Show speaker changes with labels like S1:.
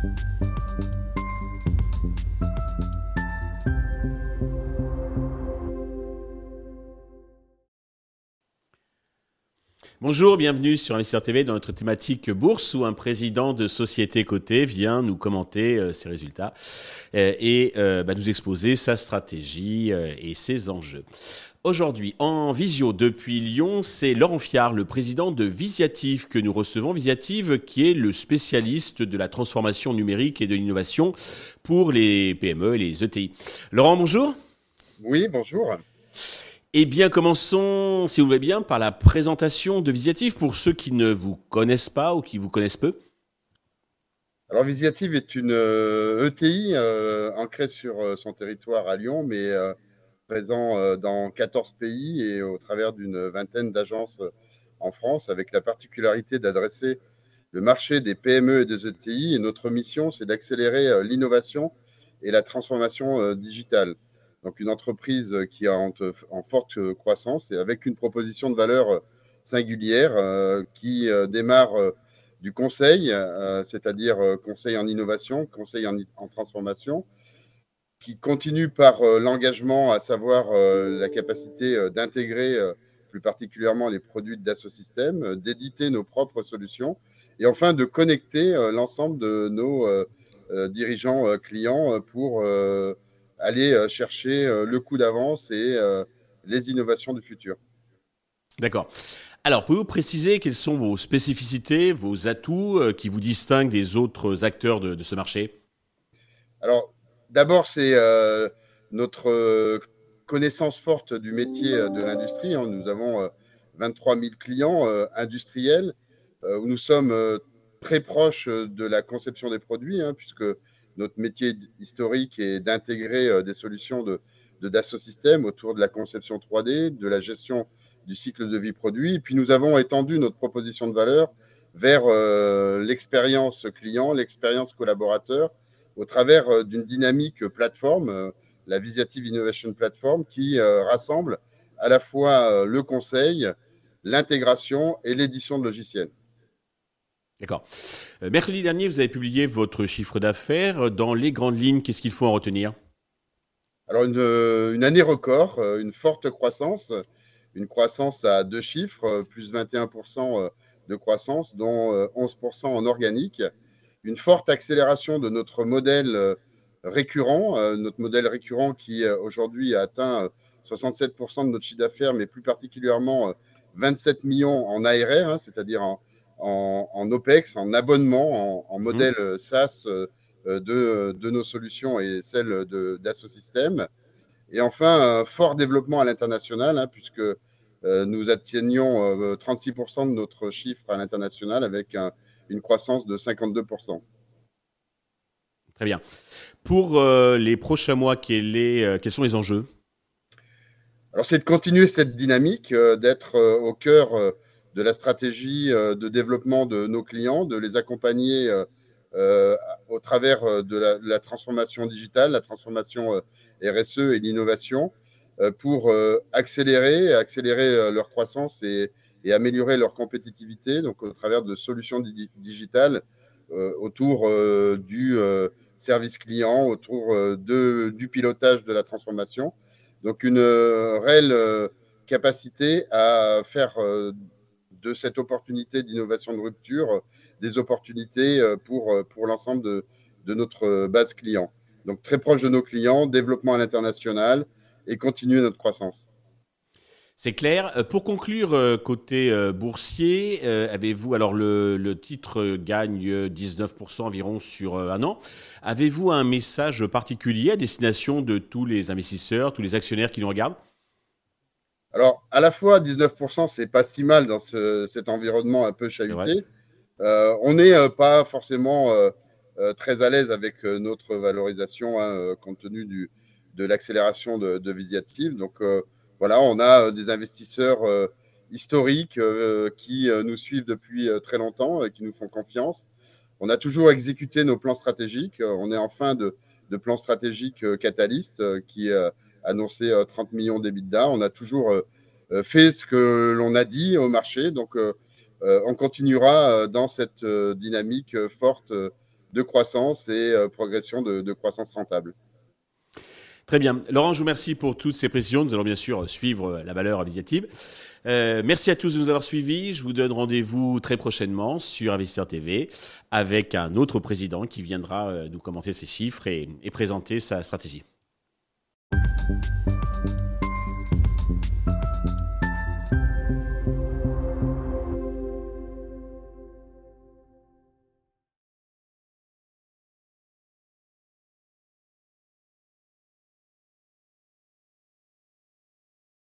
S1: Thank you. Bonjour, bienvenue sur Investisseur TV dans notre thématique bourse où un président de société cotée vient nous commenter euh, ses résultats euh, et euh, bah, nous exposer sa stratégie et ses enjeux. Aujourd'hui, en visio depuis Lyon, c'est Laurent Fiard, le président de Visiative, que nous recevons. Visiative, qui est le spécialiste de la transformation numérique et de l'innovation pour les PME et les ETI. Laurent, bonjour.
S2: Oui, bonjour.
S1: Eh bien, commençons, si vous voulez bien, par la présentation de Visiative pour ceux qui ne vous connaissent pas ou qui vous connaissent peu.
S2: Alors, Visiative est une ETI euh, e euh, ancrée sur euh, son territoire à Lyon, mais présent dans 14 pays et au travers d'une vingtaine d'agences en France, avec la particularité d'adresser le marché des PME et des ETI. Et notre mission, c'est d'accélérer l'innovation et la transformation digitale donc une entreprise qui est en, forte croissance et avec une proposition de valeur singulière euh, qui euh, démarre euh, du conseil, c'est-à-dire conseil en innovation, conseil en, transformation, qui continue par l'engagement, à savoir la capacité d'intégrer plus particulièrement les produits d'Assosystème, d'éditer nos propres solutions et enfin de connecter l'ensemble de nos dirigeants clients pour aller euh, chercher euh, le coup d'avance et euh, les innovations du futur.
S1: D'accord. Alors, pouvez-vous préciser quelles sont vos spécificités, vos atouts qui vous distinguent des autres acteurs de, ce marché?
S2: Alors, d'abord, c'est notre connaissance forte du métier de l'industrie. Hein. Nous avons 23 000 clients industriels où nous sommes très proches de la conception des produits, hein, puisque notre métier historique est d'intégrer euh, des solutions de, de Dassault autour de la conception 3D, de la gestion du cycle de vie produit. Et puis nous avons étendu notre proposition de valeur vers euh, l'expérience client, l'expérience collaborateur, au travers euh, d'une dynamique plateforme, la Visiative Innovation Platform, qui rassemble à la fois le conseil, l'intégration et l'édition de logiciels.
S1: D'accord. Euh, mercredi dernier, vous avez publié votre chiffre d'affaires. Dans les grandes lignes, qu'est-ce qu'il faut en retenir?
S2: Alors, une, euh, une, année record, euh, une forte croissance, une croissance à deux chiffres, plus 21% de croissance, dont 11% en organique. Une forte accélération de notre modèle récurrent, notre modèle récurrent qui aujourd'hui a atteint 67% de notre chiffre d'affaires, mais plus particulièrement 27 millions en ARR, hein, c'est-à-dire en, en, OPEX, en abonnement, en, modèle mmh. euh, SaaS euh, de, de, nos solutions et celles d'Assosystème. Et enfin, fort développement à l'international, hein, puisque euh, nous atteignons 36% de notre chiffre à l'international avec une croissance de 52%.
S1: Très bien. Pour les prochains mois, quels sont les enjeux?
S2: Alors, c'est de continuer cette dynamique, d'être au cœur de la stratégie euh, de développement de nos clients, de les accompagner euh, euh, au travers de la, transformation digitale, la transformation RSE et l'innovation pour accélérer, accélérer leur croissance et, améliorer leur compétitivité, donc au travers de solutions digitales autour du service client, autour du pilotage de la transformation. Donc une réelle capacité à faire de cette opportunité d'innovation de rupture, euh, des opportunités euh, pour, euh, pour l'ensemble de, de notre base client. Donc très proche de nos clients, développement à l'international et continuer notre croissance.
S1: C'est clair. Pour conclure, côté boursier, avez-vous, alors le, le, titre gagne 19% environ sur un an, avez-vous un message particulier à destination de tous les investisseurs, tous les actionnaires qui nous regardent?
S2: Alors, à la fois, 19%, c'est pas si mal dans cet environnement un peu chahuté. Euh, on n'est euh, pas forcément euh, très à l'aise avec notre valorisation hein, compte tenu du, de l'accélération de, de, Visiative. Donc, voilà, on a des investisseurs historiques qui nous suivent depuis très longtemps et qui nous font confiance. On a toujours exécuté nos plans stratégiques. On est en fin de, de plan stratégique Catalyst qui annoncé 30 euh, millions d'EBITDA. On a toujours euh, euh, fait ce que l'on a dit au marché. Donc, on continuera dans cette dynamique forte de croissance et progression de, croissance rentable.
S1: Très bien. Laurent, je vous remercie pour toutes ces précisions. Nous allons bien sûr suivre la valeur avisative. merci à tous de nous avoir suivis. Je vous donne rendez-vous très prochainement sur Investisseur TV avec un autre président qui viendra nous commenter ses chiffres et présenter sa stratégie. Bye.